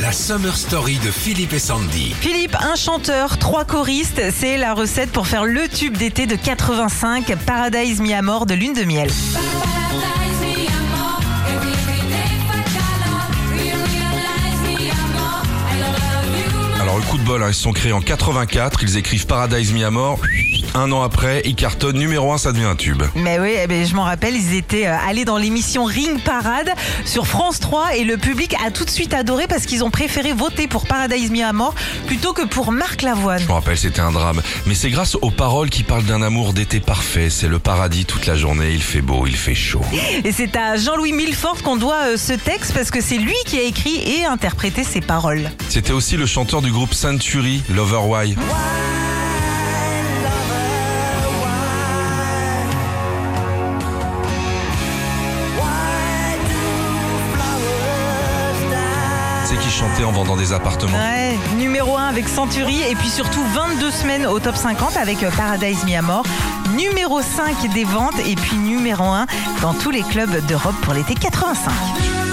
La Summer Story de Philippe et Sandy. Philippe, un chanteur, trois choristes, c'est la recette pour faire le tube d'été de 85, Paradise mis à mort de lune de miel. Le coup de bol, hein, ils se sont créés en 84, ils écrivent Paradise mis à mort. Un an après, ils cartonnent numéro 1, ça devient un tube. Mais oui, eh ben, je m'en rappelle, ils étaient euh, allés dans l'émission Ring Parade sur France 3 et le public a tout de suite adoré parce qu'ils ont préféré voter pour Paradise mis à mort plutôt que pour Marc Lavoine. Je me rappelle, c'était un drame. Mais c'est grâce aux paroles qui parlent d'un amour d'été parfait. C'est le paradis toute la journée, il fait beau, il fait chaud. Et c'est à Jean-Louis Milfort qu'on doit euh, ce texte parce que c'est lui qui a écrit et interprété ces paroles. C'était aussi le chanteur du groupe Century, Lover Why. Qui chantait en vendant des appartements. Ouais, numéro 1 avec Century et puis surtout 22 semaines au top 50 avec euh, Paradise mort. Numéro 5 des ventes et puis numéro 1 dans tous les clubs d'Europe pour l'été 85. Nostalgie.